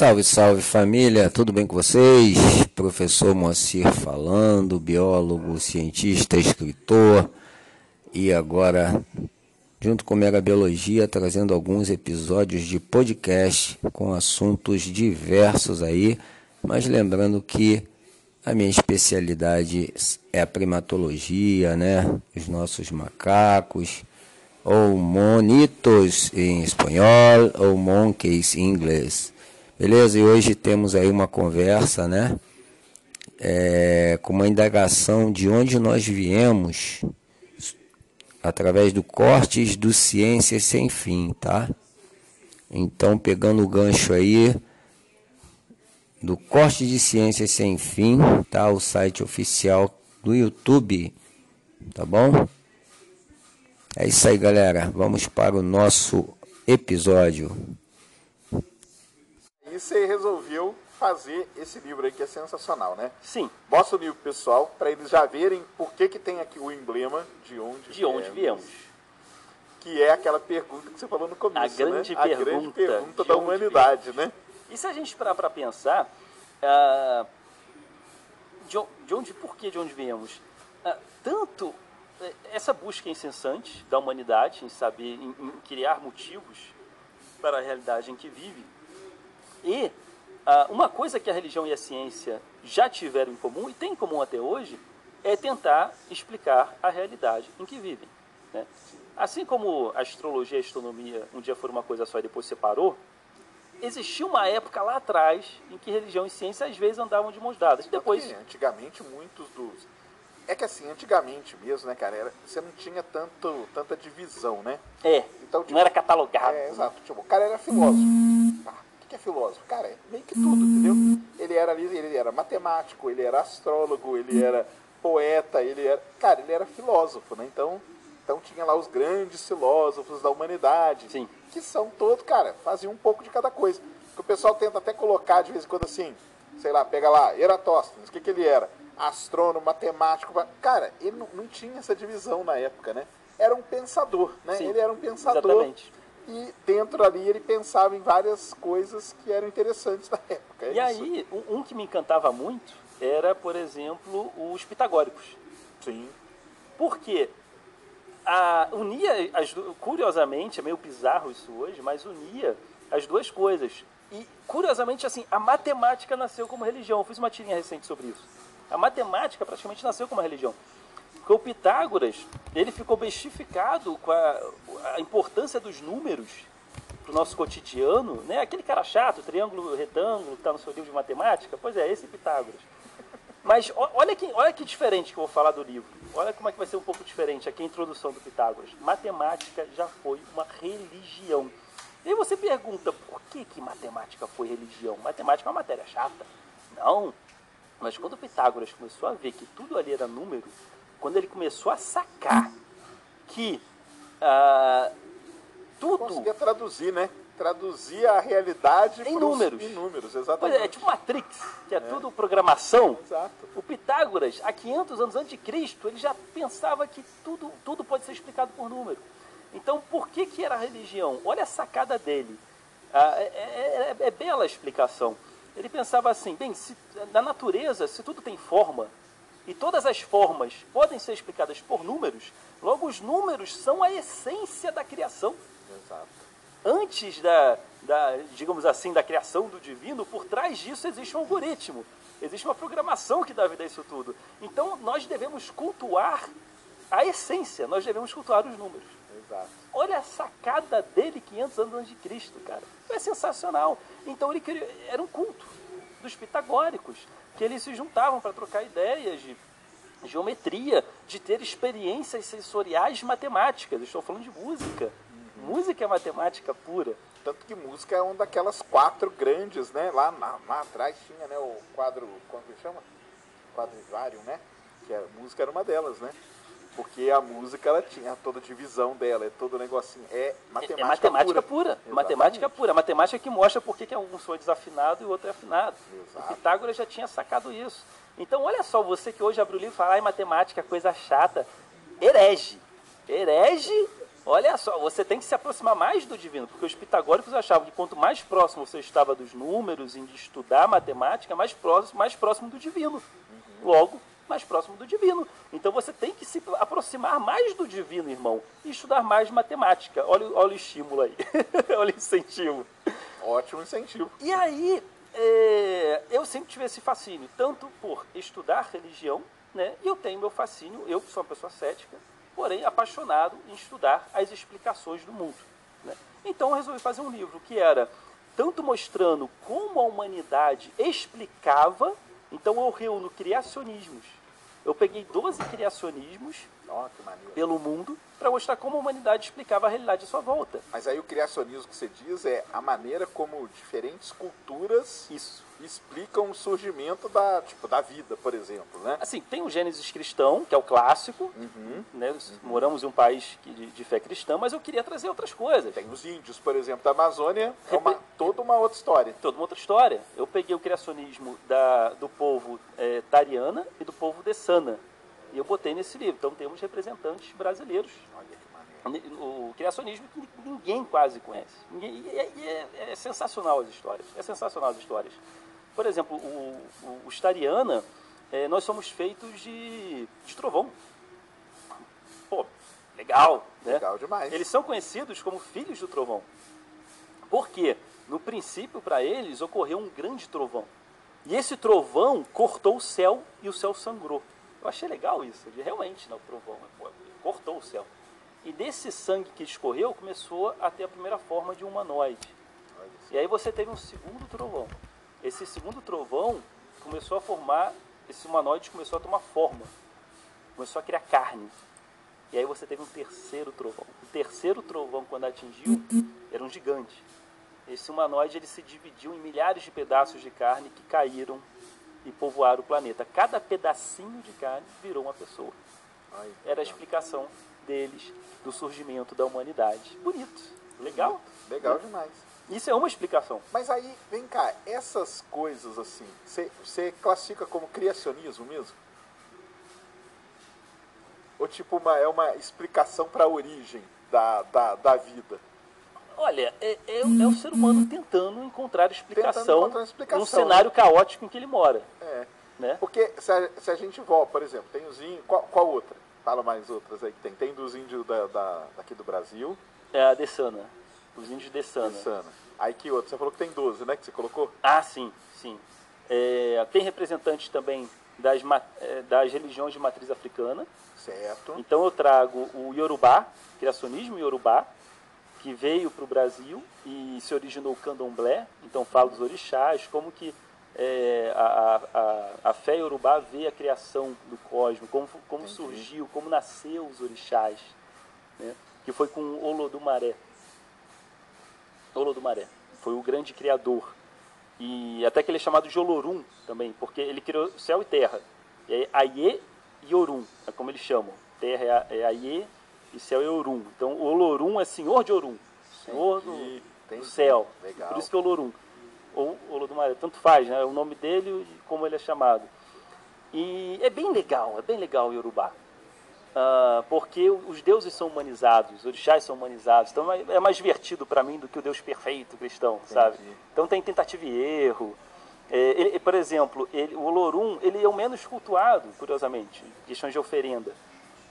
Salve, salve família, tudo bem com vocês? Professor Moacir falando, biólogo, cientista, escritor e agora, junto com Mega Biologia, trazendo alguns episódios de podcast com assuntos diversos aí, mas lembrando que a minha especialidade é a primatologia, né? Os nossos macacos, ou monitos em espanhol, ou monkeys em inglês. Beleza? E hoje temos aí uma conversa, né? É, com uma indagação de onde nós viemos através do Cortes do Ciências Sem Fim, tá? Então, pegando o gancho aí do Corte de Ciências Sem Fim, tá? O site oficial do YouTube, tá bom? É isso aí, galera. Vamos para o nosso episódio você resolveu fazer esse livro aí que é sensacional, né? Sim. Mostra o livro pessoal para eles já verem por que, que tem aqui o emblema de onde de viemos, onde viemos. Que é aquela pergunta que você falou no começo, a grande né? Pergunta a grande pergunta da humanidade, né? E se a gente parar para pensar, uh, de, de, onde, por que de onde viemos? Uh, tanto eh, essa busca incessante da humanidade em saber, em, em criar motivos para a realidade em que vive, e uh, uma coisa que a religião e a ciência já tiveram em comum e tem em comum até hoje é tentar explicar a realidade em que vivem. Né? Assim como a astrologia e a astronomia um dia foram uma coisa só e depois separou, existiu uma época lá atrás em que religião e ciência às vezes andavam de mãos dadas. Depois, Porque, antigamente muitos dos é que assim, antigamente mesmo, né, cara, era, você não tinha tanto, tanta divisão, né? É. Então, tipo, não era catalogado. É, exato. Tipo, o cara era filósofo. Que é filósofo? Cara, é meio que tudo, entendeu? Ele era ele era matemático, ele era astrólogo, ele era poeta, ele era. Cara, ele era filósofo, né? Então, então tinha lá os grandes filósofos da humanidade. Sim. Que são todos, cara, faziam um pouco de cada coisa. Que o pessoal tenta até colocar de vez em quando assim, sei lá, pega lá, Eratóstenes, o que, que ele era? Astrônomo, matemático. Cara, ele não, não tinha essa divisão na época, né? Era um pensador, né? Sim, ele era um pensador. Exatamente e dentro ali ele pensava em várias coisas que eram interessantes na época. É e isso. aí, um que me encantava muito era, por exemplo, os pitagóricos. Sim. Porque a, unia, as, curiosamente, é meio bizarro isso hoje, mas unia as duas coisas. E, curiosamente, assim, a matemática nasceu como religião. Eu fiz uma tirinha recente sobre isso. A matemática praticamente nasceu como religião. Porque o Pitágoras, ele ficou bestificado com a, a importância dos números para o nosso cotidiano, né? Aquele cara chato, triângulo, retângulo, que está no seu livro de matemática, pois é, esse Pitágoras. Mas olha que, olha que diferente que eu vou falar do livro. Olha como é que vai ser um pouco diferente aqui a introdução do Pitágoras. Matemática já foi uma religião. E aí você pergunta, por que, que matemática foi religião? Matemática é uma matéria chata. Não. Mas quando Pitágoras começou a ver que tudo ali era número, quando ele começou a sacar que uh, tudo. Conseguia traduzir, né? Traduzir a realidade em números. Em números, exatamente. É, é, tipo Matrix, que é, é, tudo programação. Exato. O Pitágoras, há 500 anos antes de Cristo, ele já pensava que tudo, tudo pode ser explicado por número. Então, por que, que era a religião? Olha a sacada dele. Ah, é, é, é, é bela a explicação. Ele pensava assim: bem, se, na natureza, se tudo tem forma, e todas as formas podem ser explicadas por números, logo os números são a essência da criação. Exato. Antes da, da, digamos assim, da criação do divino, por trás disso existe um algoritmo, existe uma programação que dá vida a isso tudo. Então nós devemos cultuar a essência, nós devemos cultuar os números. Exato. Olha a sacada dele 500 anos antes de Cristo, cara. É sensacional. Então ele queria, era um culto dos pitagóricos que eles se juntavam para trocar ideias de geometria, de ter experiências sensoriais matemáticas. Estou falando de música. Uhum. Música é matemática pura. Tanto que música é uma daquelas quatro grandes, né? Lá, lá, lá atrás tinha né, o quadro, como que chama? Quadrivário, né? Que a música era uma delas, né? Porque a música ela tinha toda a divisão dela, é todo o negocinho. É matemática, é matemática pura. pura. Matemática pura. Matemática que mostra por que um som é desafinado e o outro é afinado. Exato. O Pitágoras já tinha sacado isso. Então, olha só, você que hoje abre o livro e fala, ai, matemática, coisa chata. Herege. Herege Olha só, você tem que se aproximar mais do divino, porque os pitagóricos achavam que quanto mais próximo você estava dos números e de estudar matemática, mais próximo, mais próximo do divino. Logo, mais próximo do divino. Então você tem que se aproximar mais do divino, irmão, e estudar mais matemática. Olha, olha o estímulo aí, olha o incentivo. Ótimo incentivo. E aí, é, eu sempre tive esse fascínio, tanto por estudar religião, né, e eu tenho meu fascínio, eu que sou uma pessoa cética, porém apaixonado em estudar as explicações do mundo. Né? Então eu resolvi fazer um livro que era tanto mostrando como a humanidade explicava, então eu reúno criacionismos. Eu peguei 12 criacionismos pelo mundo para mostrar como a humanidade explicava a realidade à sua volta. Mas aí o criacionismo que você diz é a maneira como diferentes culturas Isso. Explicam o surgimento da, tipo, da vida, por exemplo, né? Assim, tem o Gênesis cristão, que é o clássico, Uhum. né? Moramos em um país que- de, de fé cristã, mas eu queria trazer outras coisas. Tem os índios, por exemplo, da Amazônia, é uma, toda uma outra história. toda uma outra história. Eu peguei o criacionismo da, do povo eh, Tariana e do povo Dessana. E eu botei nesse livro. Então temos representantes brasileiros. Olha que. O criacionismo que ninguém quase conhece. Ninguém- e é, é- é sensacional as histórias. É sensacional as histórias. Por exemplo, o, o, os Tariana, eh, nós somos feitos de, de trovão. Pô, legal, né? Legal demais. Eles são conhecidos como filhos do trovão. Por quê? No princípio, para eles, ocorreu um grande trovão. E esse trovão cortou o céu e o céu sangrou. Eu achei legal isso, de realmente, não, o trovão pô, cortou o céu. E desse sangue que escorreu, começou a ter a primeira forma de um humanoide. E aí você teve um segundo trovão. Esse segundo trovão começou a formar, esse humanoide começou a tomar forma. Começou a criar carne. E aí você teve um terceiro trovão. O terceiro trovão, quando atingiu, era um gigante. Esse humanoide ele se dividiu em milhares de pedaços de carne que caíram e povoaram o planeta. Cada pedacinho de carne virou uma pessoa. Era a explicação deles do surgimento da humanidade. Bonito, legal. Legal demais. Isso é uma explicação. Mas aí, vem cá, essas coisas assim, você- classifica como criacionismo mesmo? Ou tipo, uma, é uma explicação para a origem da, da, da vida? Olha, é, é o- é o ser humano tentando encontrar explicação, encontrar uma explicação, num cenário caótico em que ele mora. É. Né? Porque se a, se a gente volta, por exemplo, tem os índios. Qual, qual outra? Fala mais outras aí que tem. Tem dos índios da, da- daqui do Brasil, É a Dessana, os índios Dessana. Sana. Aí que outro? Você falou que tem 12, né? Que você colocou? Ah, sim, sim. É, tem representantes também das, é, das religiões de matriz africana. Certo. Então eu trago o Yorubá, criacionismo Yorubá, que veio para o Brasil e se originou o candomblé. Então falo dos orixás, como que é, a, a, a fé Yorubá vê a criação do cosmos, como, como Entendi. surgiu, como nasceu os orixás, né? que foi com o Olodumaré. Olodumaré foi o grande criador. E até que ele é chamado de Olorum também, porque ele criou céu e terra. E aí, Aie e Orum, é como eles chamam. Terra é, é Aie e céu é Orum. Então Olorum é senhor de Orum, senhor do, do céu. Legal. Por isso que é Olorum. Ou Olodumaré, tanto faz, né? O nome dele e como ele é chamado. E é bem legal, é bem legal o Yorubá. Ah, porque os deuses são humanizados, os orixás são humanizados. Então é é mais divertido para mim do que o Deus perfeito cristão, sabe? Então tem tentativa e erro. É, ele- por exemplo, ele- o Olorum ele é o menos cultuado, curiosamente, em questões de oferenda.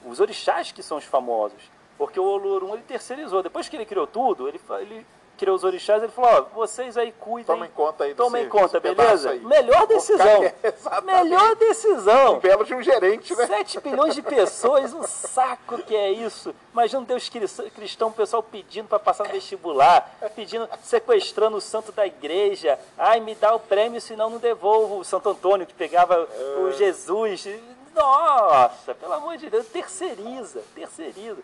Os orixás que são os famosos. Porque o Olorum ele terceirizou. Depois que ele criou tudo, ele, ele criou os orixás, ele falou, ó, vocês aí cuidem. Tomem conta aí do Tomem conta, beleza? Melhor ficar decisão. Melhor decisão. Um belo de um gerente, né? 7 bilhões de pessoas, um saco que é isso. Imagina um Deus cri- cristão, o pessoal pedindo para passar no vestibular, pedindo, sequestrando o santo da igreja. Ai, me dá o prêmio, senão não devolvo. O Santo Antônio que pegava o Jesus. Nossa, pelo amor de Deus, terceiriza, terceiriza.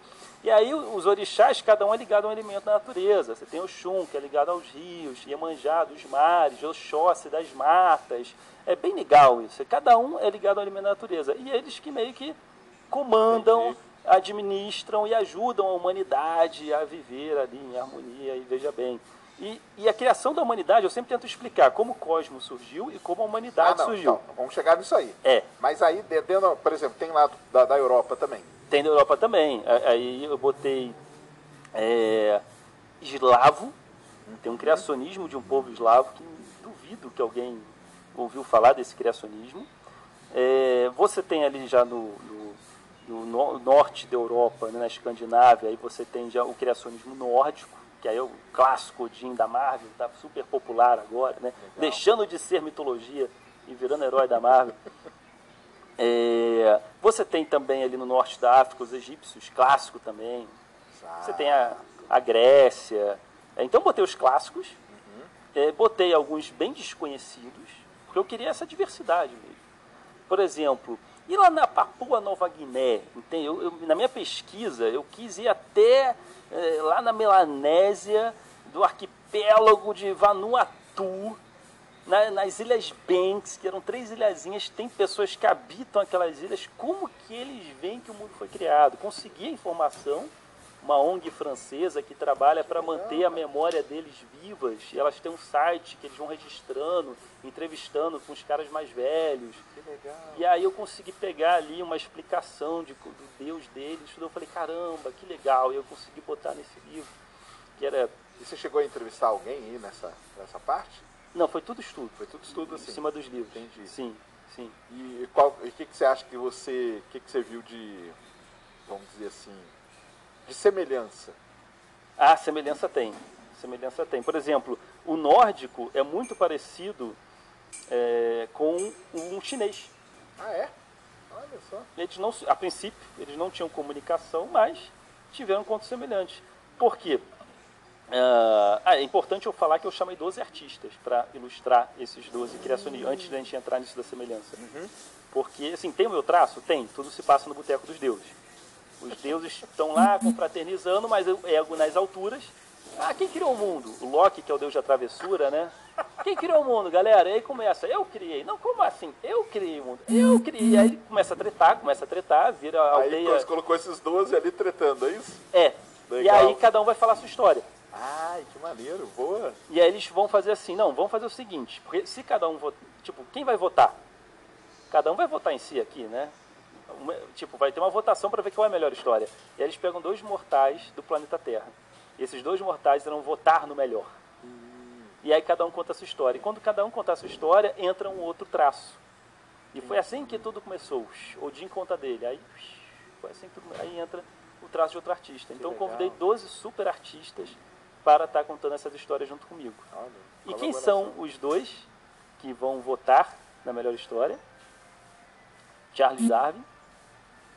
E aí os orixás, cada um é ligado a um elemento da natureza. Você tem o Xum, que é ligado aos rios, Iemanjá, dos mares, Oxóssi, das matas. É bem legal isso. Cada um é ligado a um elemento da natureza. E eles que meio que comandam, Entendi. administram e ajudam a humanidade a viver ali em harmonia. E veja bem. E, e a criação da humanidade, eu sempre tento explicar como o cosmos surgiu e como a Ah, humanidade não, surgiu. então, vamos chegar nisso aí. É. Mas aí, de- dentro, por exemplo, tem lá da, da Europa também. Tem da Europa também. Aí eu botei é, eslavo, tem um criacionismo de um povo eslavo que duvido que alguém ouviu falar desse criacionismo. É, você tem ali já no, no, no norte da Europa, né, na Escandinávia, aí você tem já o criacionismo nórdico, que aí é o clássico Odin da Marvel, está super popular agora, né? deixando de ser mitologia e virando herói da Marvel. É, você tem também ali no norte da África os egípcios, clássico também. Você tem a, a Grécia. Então botei os clássicos, uhum. é, botei alguns bem desconhecidos, porque eu queria essa diversidade mesmo. Por exemplo, e lá na Papua Nova Guiné, entende? Eu, eu, na minha pesquisa, eu quis ir até é, lá na Melanésia, do arquipélago de Vanuatu, na, nas Ilhas Banks, que eram três ilhazinhas, tem pessoas que habitam aquelas ilhas. Como que eles veem que o mundo foi criado? Consegui a informação, uma ONG francesa que trabalha para manter a memória deles vivas. E elas têm um site que eles vão registrando, entrevistando com os caras mais velhos. E aí eu consegui pegar ali uma explicação de, do Deus deles. Eu falei, caramba, que legal. E eu consegui botar nesse livro. Que era... E você chegou a entrevistar alguém aí nessa, nessa parte? Não, foi tudo estudo. Foi tudo estudo, assim. Em cima dos livros. Entendi. Sim, sim. E o que, que você acha que você. O que, que você viu de. Vamos dizer assim. De semelhança? Ah, semelhança tem. Semelhança tem. Por exemplo, o nórdico é muito parecido é, com um chinês. Ah, é? Olha só. Eles não, a princípio, eles não tinham comunicação, mas tiveram contos semelhantes. Por quê? Uh, ah, é importante eu falar que eu chamei 12 artistas para ilustrar esses 12 criações, antes da gente entrar nisso da semelhança. Uhum. Porque, assim, tem o meu traço? Tem. Tudo se passa no Boteco dos Deuses. Os deuses estão lá confraternizando, mas o ego nas alturas. Ah, quem criou o mundo? O Loki, que é o deus da travessura, né? Quem criou o mundo, galera? E aí começa, eu criei. Não, como assim? Eu criei o mundo. Eu criei. Aí ele começa a tretar, começa a tretar, vira a aldeia... Aí colocou esses 12 ali tretando, é isso? É. Legal. E aí cada um vai falar a sua história. Ai, que maneiro, boa. E aí eles vão fazer assim, não, vamos fazer o seguinte, porque se cada um votar, tipo, quem vai votar? Cada um vai votar em si aqui, né? Uma, tipo, vai ter uma votação para ver qual é a melhor história. E aí eles pegam dois mortais do planeta Terra. E esses dois mortais irão votar no melhor. Hum. E aí cada um conta a sua história. E quando cada um contar a sua história, entra um outro traço. E foi assim que tudo começou. Odin conta dele. Aí foi assim que tudo, aí entra o traço de outro artista. Então eu convidei 12 super artistas para estar tá contando essas histórias junto comigo. E quem são os dois que vão votar na melhor história? Charles Darwin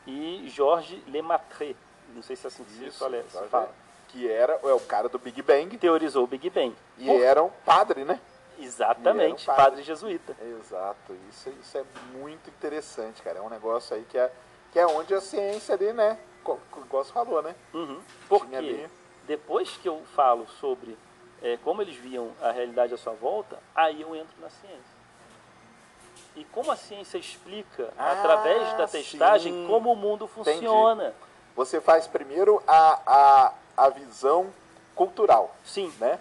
e Georges Lemaitre. Não sei se é assim que Isso, se fala. Que era é o cara do Big Bang. Teorizou o Big Bang. E Por... era um padre, né? Exatamente, padre. padre. jesuíta. Exato, isso, isso é muito interessante, cara. É um negócio aí que é, que é onde a ciência ali, né? Como você falou, né? Uhum. Porque ali depois que eu falo sobre é, como eles viam a realidade à sua volta, aí eu entro na ciência. E como a ciência explica, ah, através da testagem, sim. como o mundo funciona. Entendi. Você faz primeiro a, a, a visão cultural. Sim. Né?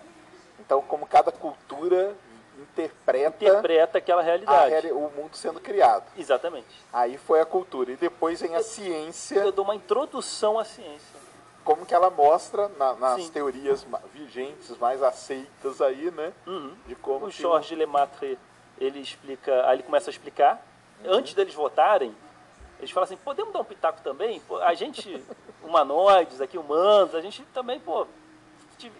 Então, como cada cultura interpreta, interpreta aquela realidade. o mundo sendo criado. Exatamente. Aí foi a cultura. E depois vem a ciência. Eu dou uma introdução à ciência como que ela mostra na, nas Sim. teorias vigentes, mais aceitas aí, né? Uhum. De como o Jorge Lemaitre, ele explica, aí ele começa a explicar, uhum. antes deles votarem, eles falam assim, podemos dar um pitaco também? A gente, humanoides aqui, humanos, a gente também, pô,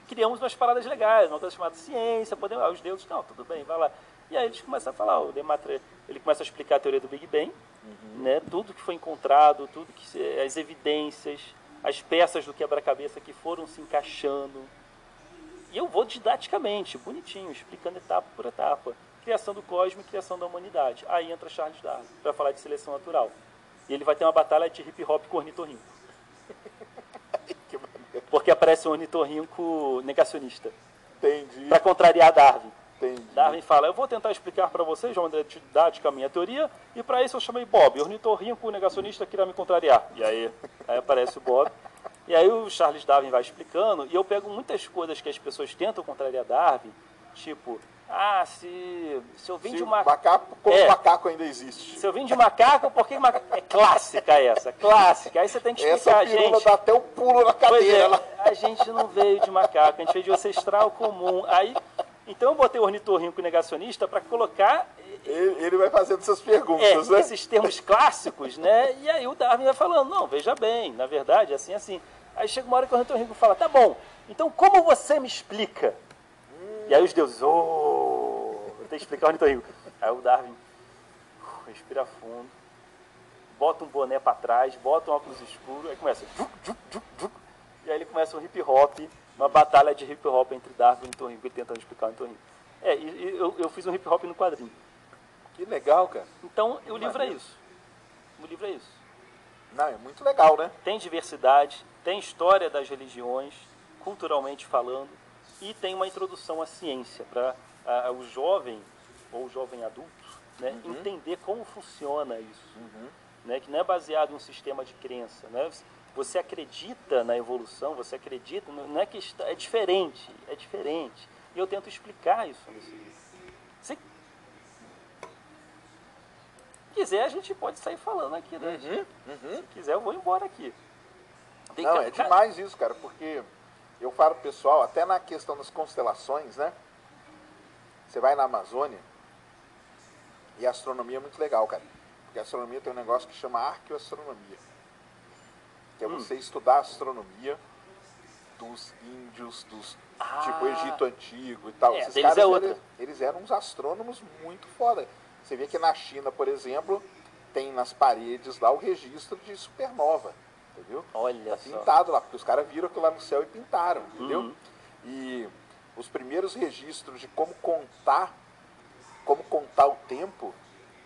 criamos umas paradas legais, uma coisa chamada ciência, podemos, ah, os deuses, não, tudo bem, vai lá. E aí eles começam a falar, o Lemaitre, ele começa a explicar a teoria do Big Bang, uhum. né, tudo que foi encontrado, tudo que as evidências, as peças do quebra-cabeça que foram se encaixando. E eu vou didaticamente, bonitinho, explicando etapa por etapa. Criação do cosmos e criação da humanidade. Aí entra Charles Darwin para falar de seleção natural. E ele vai ter uma batalha de hip hop com ornitorrinco. Porque aparece um ornitorrinco negacionista. Entendi. Para contrariar Darwin. Entendi. Darwin fala, eu vou tentar explicar para vocês de maneira didática a minha teoria, e para isso eu chamei Bob, ornitorrinco negacionista que irá me contrariar. E aí, aí aparece o Bob. E aí o Charles Darwin vai explicando, e eu pego muitas coisas que as pessoas tentam contrariar Darwin, tipo, Ah, se, se eu vim Se de uma. macaco, como É. o macaco ainda existe. Se eu vim de macaco, por que macaco? É clássica essa, clássica. Aí você tem que Essa explicar, pirula gente. dá até um pulo na Pois cadeira. é, a gente não veio de macaco, a gente veio de ancestral comum. Aí, então eu botei o ornitorrinco negacionista para colocar Ele, ele vai fazendo essas é, perguntas, né? esses termos clássicos, né? E aí o Darwin vai falando, não, veja bem, na verdade, é assim, assim. Aí chega uma hora que o ornitorrinco fala, tá bom, então como você me explica? E aí os deuses, oh, eu tenho que explicar o ornitorrinco. Aí o Darwin uh, respira fundo, bota um boné para trás, bota um óculos escuro, aí começa. juk, juk, juk, juk. E aí ele começa um hip hop, uma batalha de hip hop entre Darwin e o ornitorrinco, ele tentando explicar o ornitorrinco. É, e, eu, eu fiz um hip hop no quadrinho. Que legal, cara. Então, o livro é isso. O livro é isso. Não, é muito legal, né? Tem diversidade, tem história das religiões, culturalmente falando, e tem uma introdução à ciência para o jovem ou o jovem adulto né, entender como funciona isso. Né, que não é baseado em um sistema de crença. Né? Você acredita na evolução, você acredita, não é que está, é diferente, é diferente. E eu tento explicar isso nesse livro. Se quiser, a gente pode sair falando aqui, né? Se quiser, eu vou embora aqui. Tem Não, ca- é demais isso, cara, porque eu falo pro pessoal, até na questão das constelações, né? Você vai na Amazônia e a astronomia é muito legal, cara. Porque a astronomia tem um negócio que chama arqueoastronomia. Que é Hum. você estudar a astronomia dos índios, dos Ah. tipo Egito Antigo e tal. É, Esses deles caras, é outra. eles, eles eram uns astrônomos muito foda. Você vê que na China, por exemplo, tem nas paredes lá o registro de supernova. Entendeu? Olha Tá só. pintado lá, porque os caras viram aquilo lá no céu e pintaram, entendeu? Uhum. E os primeiros registros de como contar, como contar o tempo,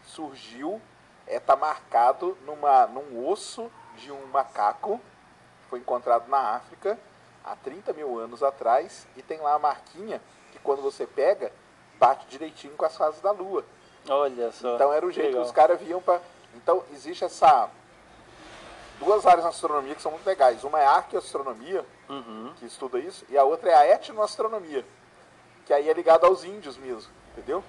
surgiu, é, tá marcado numa, num osso de um macaco, que foi encontrado na África há 30 mil anos atrás, e tem lá a marquinha que quando você pega, bate direitinho com as fases da lua. Olha só. Então era o jeito Legal. que os caras viam para. Então existe essa duas áreas na astronomia que são muito legais. Uma é a arqueoastronomia, Uhum. que estuda isso, e a outra é a etnoastronomia, que aí é ligada aos índios mesmo, entendeu?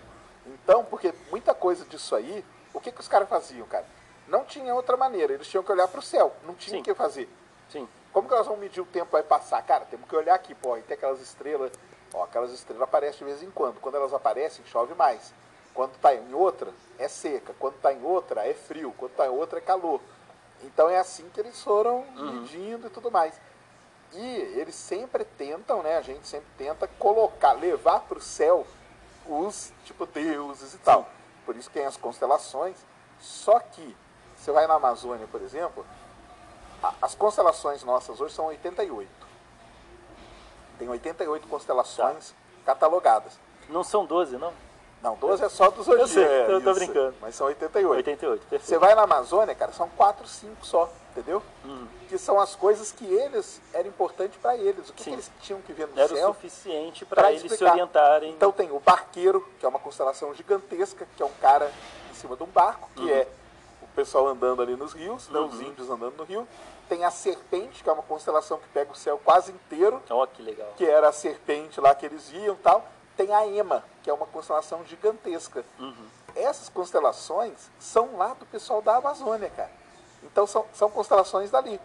Então, porque muita coisa disso aí, o que, que os caras faziam, cara? Não tinha outra maneira, eles tinham que olhar para o céu, não tinha Sim. o que fazer. Sim. Como que nós vamos medir o tempo que vai passar? Cara, temos que olhar aqui, pô, e tem aquelas estrelas, ó, aquelas estrelas aparecem de vez em quando. Quando elas aparecem, chove mais. Quando está em outra, é seca. Quando está em outra, é frio. Quando está em outra, é calor. Então é assim que eles foram medindo e tudo mais. E eles sempre tentam, né? A gente sempre tenta colocar, levar para o céu os, tipo, deuses e tal. Por isso que tem as constelações. Só que, você vai na Amazônia, por exemplo, a- as constelações nossas hoje são 88. Tem 88 constelações catalogadas. Não são 12, não? Não, 12 é só dos zodíacos. sei, é, eu tô brincando. Mas são 88. 88, Você perfeito. vai na Amazônia, cara, são 4, 5 só, entendeu? Uhum. Que são as coisas que eles, era importante para eles. O que, que eles tinham que ver no Era o céu suficiente pra para eles se explicar. orientarem. Então tem o barqueiro, que é uma constelação gigantesca, que é um cara em cima de um barco, que Uhum. é o pessoal andando ali nos rios, né, os índios andando no rio. Tem a serpente, que é uma constelação que pega o céu quase inteiro, Ó, que legal. que era a serpente lá que eles iam e tal. Tem a Ema, que é uma constelação gigantesca. Uhum. Essas constelações são lá do pessoal da Amazônia, cara. Então são, são constelações dali.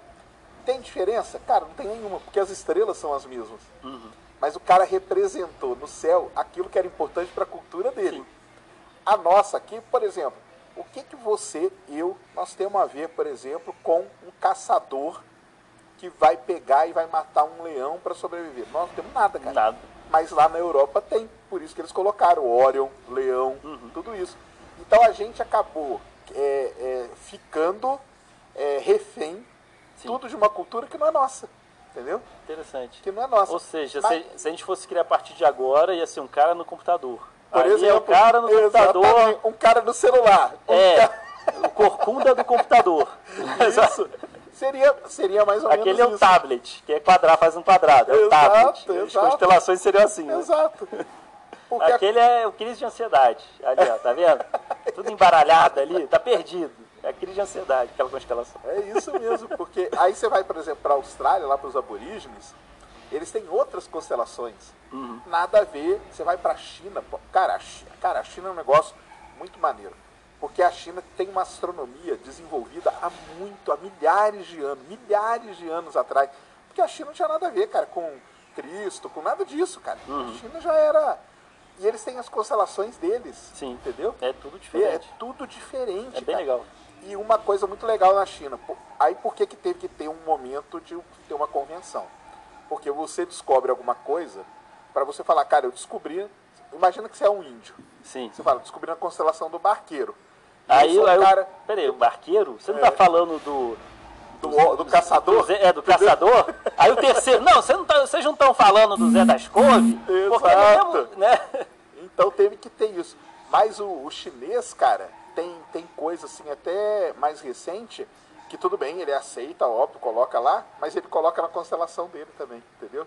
Tem diferença? Cara, não tem nenhuma, porque as estrelas são as mesmas. Uhum. Mas o cara representou no céu aquilo que era importante para a cultura dele. Sim. A nossa aqui, por exemplo, o que, que você, eu, nós temos a ver, por exemplo, com um caçador que vai pegar e vai matar um leão para sobreviver? Nós não temos nada, cara. Nada. Mas lá na Europa tem, por isso que eles colocaram Orion, Leão, Uhum. tudo isso. Então a gente acabou é, é, ficando é, refém Sim. tudo de uma cultura que não é nossa, entendeu? Interessante. Que não é nossa. Ou seja, Mas- se, se a gente fosse criar a partir de agora, ia ser um cara no computador. Por Ali exemplo, é o cara no computador, um cara no celular. um é cara- o corcunda do computador. Isso. Seria, seria mais ou Aquele é menos o isso. tablet, que é quadrado, faz um quadrado. É o Exato, tablet. As exato. constelações seriam assim. né? Exato. Porque Aquele é o crise de ansiedade. Ali, ó, tá vendo? Tudo embaralhado ali, tá perdido. É a crise de ansiedade, aquela constelação. É isso mesmo, porque aí você vai, por exemplo, para a Austrália, lá para os aborígenes, Eles têm outras constelações. Nada a ver. Você vai para a China, cara, a China, cara, a China é um negócio muito maneiro. Porque a China tem uma astronomia desenvolvida há muito, há milhares de anos, milhares de anos atrás. Porque a China não tinha nada a ver, cara, com Cristo, com nada disso, cara. A China já era. E eles têm as constelações deles. Sim. Entendeu? É tudo É, diferente. tudo diferente. É bem cara. legal. E uma coisa muito legal na China. Aí por que, que teve que ter um momento de ter uma convenção? Porque você descobre alguma coisa, para você falar, cara, eu descobri. Imagina que você é um índio. Sim. Você fala, descobri a constelação do barqueiro. E Aí, aí o- cara peraí, o barqueiro? Você não É. tá falando do. do, do caçador. do é, do caçador? Aí o terceiro. Não, você não tá- vocês não estão falando do Zé das Couve? Porque Exato. mesmo, né? Então teve que ter isso. Mas o, o chinês, cara, tem, tem coisa assim até mais recente que tudo bem, ele aceita, óbvio, coloca lá, mas ele coloca na constelação dele também, entendeu?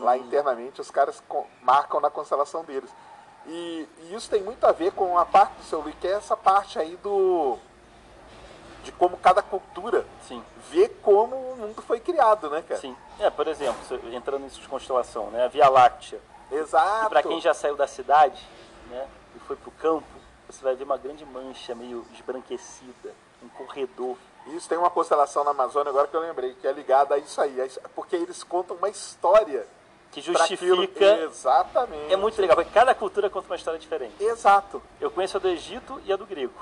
Lá internamente os caras marcam na constelação deles. E, e isso tem muito a ver com a parte do seu livro, que é essa parte aí do. de como cada cultura Sim. vê como o mundo foi criado, né, cara? Sim. É, por exemplo, entrando nisso de constelação, né? A Via Láctea. Exato. E para quem já saiu da cidade, né? E foi pro campo, você vai ver uma grande mancha meio esbranquecida, um corredor. Isso tem uma constelação na Amazônia agora que eu lembrei, que é ligada a isso aí. a Porque eles contam uma história. Que justifica. Exatamente. É muito legal, porque cada cultura conta uma história diferente. Exato. Eu conheço a do Egito e a do grego.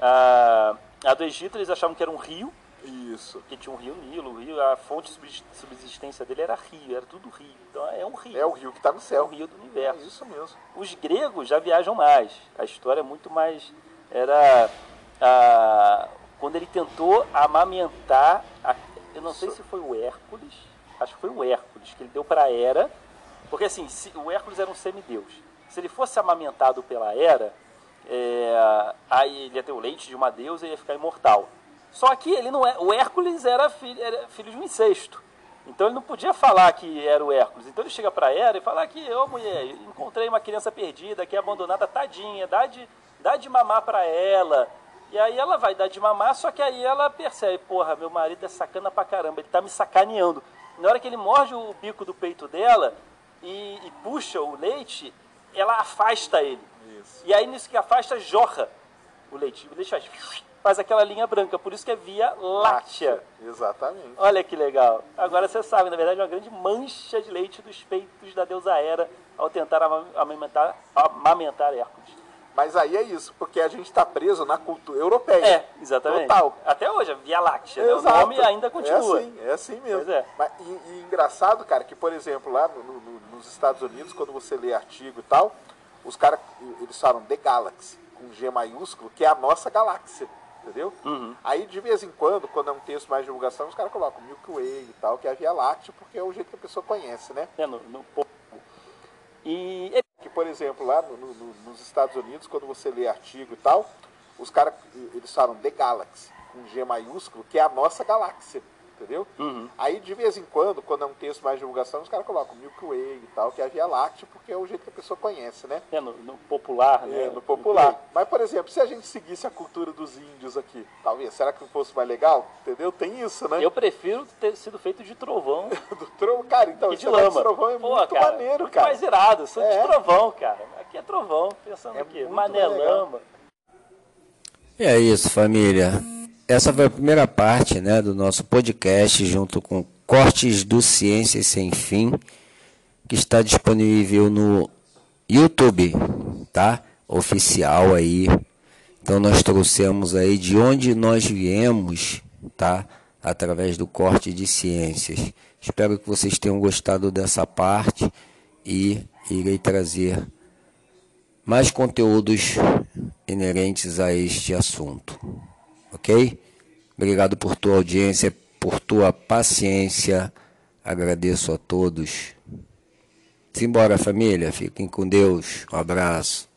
A, a do Egito eles achavam que era um rio, Isso. que tinha um rio Nilo, o rio, a fonte de subsist- subsistência dele era rio, era tudo rio. Então é um rio. É o rio que está no É o céu. rio do É universo. isso mesmo. Os gregos já viajam mais. A história é muito mais. Era. ah, quando ele tentou amamentar. a- eu não sei se foi o Hércules. Acho que foi o Hércules, que ele deu para Hera. Porque assim, se- o Hércules era um semideus. Se ele fosse amamentado pela Hera, é, aí ele ia ter o leite de uma deusa e ia ficar imortal. Só que ele não é. O Hércules era filho, era filho de um incesto. Então ele não podia falar que era o Hércules. Então ele chega para Hera e fala que, ô mulher, encontrei uma criança perdida aqui abandonada, tadinha, dá de, dá de mamar para ela. E aí ela vai dar de mamar, só que aí ela percebe, porra, meu marido é sacana pra caramba, ele tá me sacaneando. Na hora que ele morde o bico do peito dela e, e puxa o leite, ela afasta ele. Isso. E aí nisso que afasta, jorra o leite. O leite faz, faz aquela linha branca, por isso que é via láctea. Exatamente. Olha que legal. Agora você sabe, na verdade, é uma grande mancha de leite dos peitos da deusa Hera ao tentar ama- amamentar, amamentar Hércules. Mas aí é isso, porque a gente está preso na cultura europeia. É, exatamente. Total. Até hoje, a Via Láctea, né? o nome ainda É continua. assim, é assim mesmo. Pois é. Mas, e, e engraçado, cara, que por exemplo, lá no- no- nos Estados Unidos, quando você lê artigo e tal, os caras, eles falam The Galaxy, com G maiúsculo, que é a nossa galáxia. Entendeu? Uhum. Aí de vez em quando, quando é um texto mais de divulgação, os caras colocam Milky Way e tal, que é a Via Láctea, porque é o jeito que a pessoa conhece, né? É, no, no. E por exemplo, lá no- no- nos Estados Unidos, quando você lê artigo e tal, os caras, eles falam The Galaxy, com G maiúsculo, que é a nossa galáxia, entendeu? Uhum. Aí, de vez em quando, quando é um texto mais de divulgação, os caras colocam Milky Way e tal, que é a Via Láctea, porque é o jeito que a pessoa conhece, né? é, no, no popular, né? É, no popular. Mas, por exemplo, se a gente seguisse a cultura dos índios aqui, talvez, será que fosse mais legal? Entendeu? Tem isso, né? Eu prefiro ter sido feito de trovão Do trovão, cara, então, e de lama. trovão é Pô, muito cara, maneiro, cara. mais irado. Sou É. de trovão, cara. Aqui é trovão. Pensando É o quê? muito Mané legal. lama. E é isso, família. Essa foi a primeira parte né, do nosso podcast, junto com Cortes do Ciências Sem Fim, que está disponível no YouTube, tá? Oficial aí. Então nós trouxemos aí de onde nós viemos, tá? Através do Corte de Ciências. Espero que vocês tenham gostado dessa parte e irei trazer mais conteúdos inerentes a este assunto. Ok? Obrigado por tua audiência, por tua paciência. Agradeço a todos. Simbora, família. Fiquem com Deus. Um abraço.